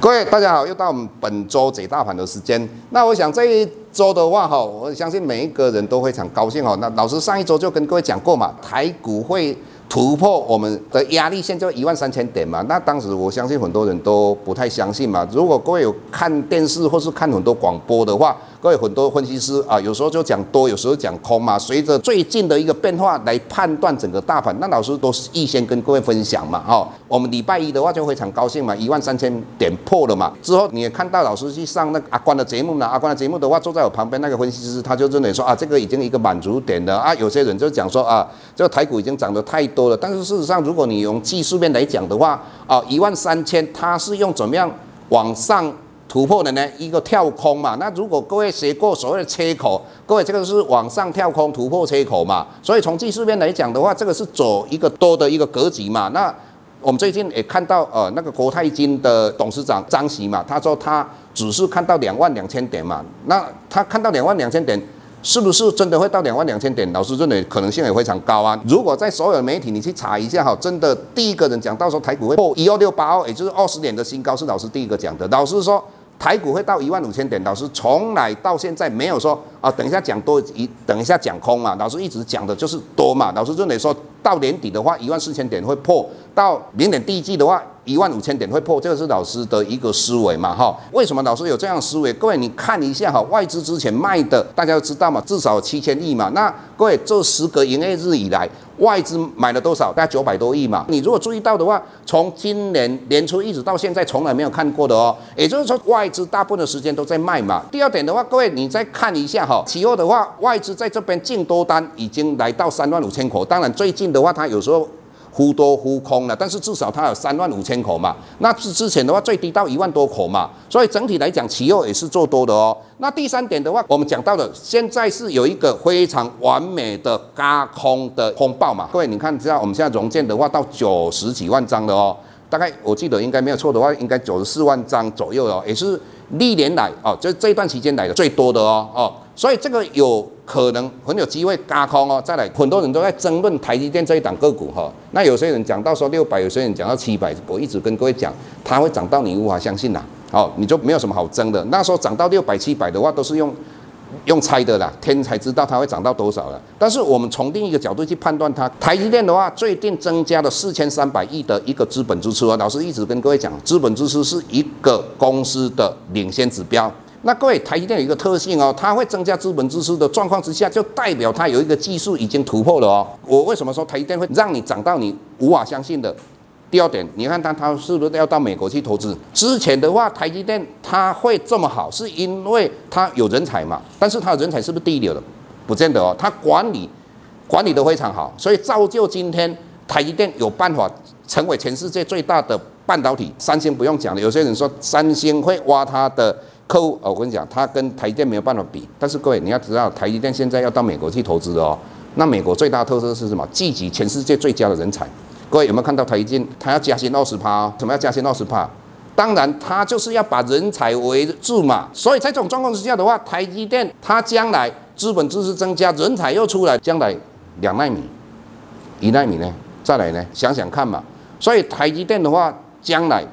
各位大家好，又到我们本周解大盘的时间。那我想这一周的话哈，我相信每一个人都非常高兴哈。那老师上一周就跟各位讲过嘛，台股会突破我们的压力线，就一万三千点嘛。那当时我相信很多人都不太相信嘛。如果各位有看电视或是看很多广播的话，各位很多分析师啊，有时候就讲多，有时候讲空嘛。随着最近的一个变化来判断整个大盘，那老师都是预先跟各位分享嘛。哈，我们礼拜一的话就非常高兴嘛，一万三千点破了嘛。之后你也看到老师去上那个阿关的节目了，阿关的节目的话，坐在我旁边那个分析师他就认为说啊，这个已经一个满足点了啊。有些人就讲说啊，这个台股已经涨得太多了。但是事实上，如果你用技术面来讲的话啊，一万三千它是用怎么样往上？突破的呢，一个跳空嘛。那如果各位学过所谓的切口，各位这个是往上跳空突破切口嘛。所以从技术面来讲的话，这个是走一个多的一个格局嘛。那我们最近也看到呃那个国泰金的董事长张琦嘛，他说他只是看到两万两千点嘛。那他看到两万两千点，是不是真的会到两万两千点？老师认为可能性也非常高啊。如果在所有媒体你去查一下哈，真的第一个人讲到说台股会破一二六八二，也就是二十年的新高，是老师第一个讲的。老师说。台股会到一万五千点，老师从来到现在没有说啊，等一下讲多一，等一下讲空嘛，老师一直讲的就是多嘛，老师认为说到年底的话，一万四千点会破，到明年第一季的话。一万五千点会破，这个是老师的一个思维嘛，哈？为什么老师有这样思维？各位你看一下哈，外资之前卖的，大家都知道嘛，至少七千亿嘛。那各位这十个营业日以来，外资买了多少？大概九百多亿嘛。你如果注意到的话，从今年年初一直到现在，从来没有看过的哦。也就是说，外资大部分的时间都在卖嘛。第二点的话，各位你再看一下哈，期货的话，外资在这边净多单已经来到三万五千口。当然最近的的话，它有时候。忽多忽空了，但是至少它有三万五千口嘛，那之之前的话最低到一万多口嘛，所以整体来讲期货也是做多的哦。那第三点的话，我们讲到的现在是有一个非常完美的轧空的风暴嘛，各位你看，知道我们现在融券的话到九十几万张的哦，大概我记得应该没有错的话，应该九十四万张左右哦，也是历年来哦，就这段期间来的最多的哦哦。所以这个有可能很有机会加空哦，再来很多人都在争论台积电这一档个股哈。那有些人讲到说六百，有些人讲到七百，我一直跟各位讲，它会涨到你无法相信呐。哦，你就没有什么好争的。那时候涨到六百七百的话，都是用用猜的啦，天才知道它会涨到多少了。但是我们从另一个角度去判断它，台积电的话，最近增加了四千三百亿的一个资本支出啊。老师一直跟各位讲，资本支出是一个公司的领先指标。那各位，台积电有一个特性哦，它会增加资本支出的状况之下，就代表它有一个技术已经突破了哦。我为什么说台积电会让你涨到你无法相信的？第二点，你看他他是不是要到美国去投资？之前的话，台积电它会这么好，是因为它有人才嘛？但是它的人才是不是第一流的？不见得哦，它管理管理得非常好，所以造就今天台积电有办法成为全世界最大的半导体。三星不用讲了，有些人说三星会挖它的。客户，我跟你讲，他跟台积电没有办法比。但是各位，你要知道，台积电现在要到美国去投资的哦。那美国最大的特色是什么？聚集全世界最佳的人才。各位有没有看到台积电？它要加薪二十趴，什么要加薪二十趴？当然，它就是要把人才围住嘛。所以在这种状况之下的话，台积电它将来资本支出增加，人才又出来，将来两纳米、一纳米呢？再来呢？想想看嘛。所以台积电的话，将来。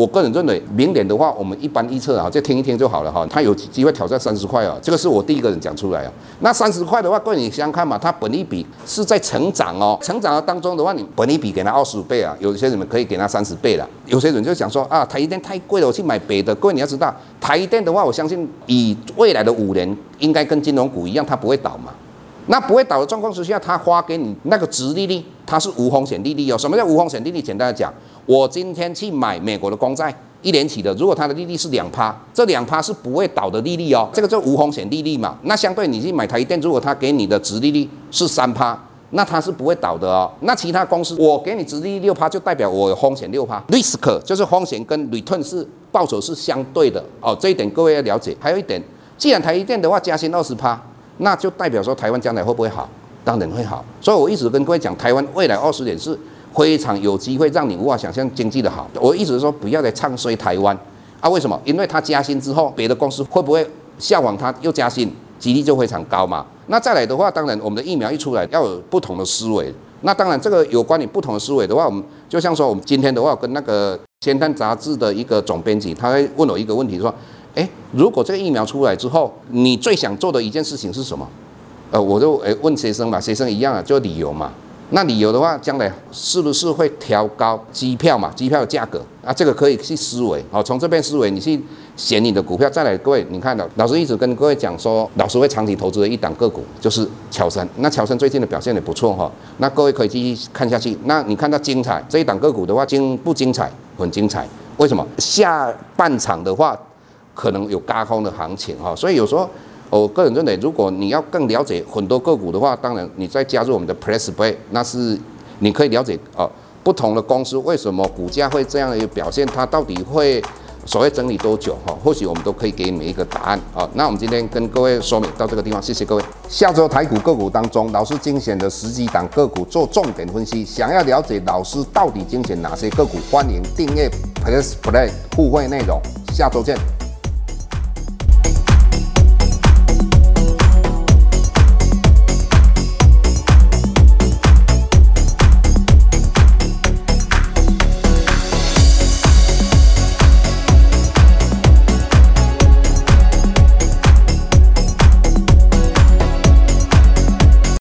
我个人认为，明年的话，我们一般预测啊，再听一听就好了哈。它有机会挑战三十块啊，这个是我第一个人讲出来啊。那三十块的话，各位你想想看嘛，它本利比是在成长哦，成长的当中的话，你本利比给它二十五倍啊，有些人可以给它三十倍了。有些人就想说啊，台积电太贵了，我去买别的。各位你要知道，台积电的话，我相信以未来的五年，应该跟金融股一样，它不会倒嘛。那不会倒的状况之下，它花给你那个殖利率，它是无风险利率哦。什么叫无风险利率？简单的讲。我今天去买美国的公债，一年期的，如果它的利率是两趴，这两趴是不会倒的利率哦，这个就无风险利率嘛。那相对你去买台积电，如果它给你的殖利率是三趴，那它是不会倒的哦。那其他公司，我给你殖利率六趴，就代表我有风险六趴，risk 就是风险跟 return 是报酬是相对的哦。这一点各位要了解。还有一点，既然台积电的话加薪二十趴，那就代表说台湾将来会不会好？当然会好。所以我一直跟各位讲，台湾未来二十年是。非常有机会让你无法想象经济的好。我一直说不要再唱衰台湾啊！为什么？因为它加薪之后，别的公司会不会效仿它又加薪？几率就非常高嘛。那再来的话，当然我们的疫苗一出来，要有不同的思维。那当然这个有关于不同的思维的话，我们就像说我们今天的话跟那个。先探杂志的一个总编辑，他会问我一个问题，说：“诶，如果这个疫苗出来之后，你最想做的一件事情是什么？”呃，我就诶问学生嘛，学生一样啊，就旅游嘛。那旅游的话，将来是不是会调高机票嘛？机票的价格啊，这个可以去思维。好，从这边思维，你去选你的股票。再来，各位，你看到老师一直跟各位讲说，老师会长期投资的一档个股就是乔森。那乔森最近的表现也不错哈。那各位可以继续看下去。那你看到精彩这一档个股的话，精不精彩？很精彩。为什么？下半场的话，可能有高空的行情哈。所以有时候。我个人认为，如果你要更了解很多个股的话，当然你再加入我们的 PressPlay，那是你可以了解哦，不同的公司为什么股价会这样的一个表现，它到底会所谓整理多久哈？或许我们都可以给你们一个答案啊。那我们今天跟各位说明到这个地方，谢谢各位。下周台股个股当中，老师精选的十几档个股做重点分析，想要了解老师到底精选哪些个股，欢迎订阅 PressPlay 互惠内容。下周见。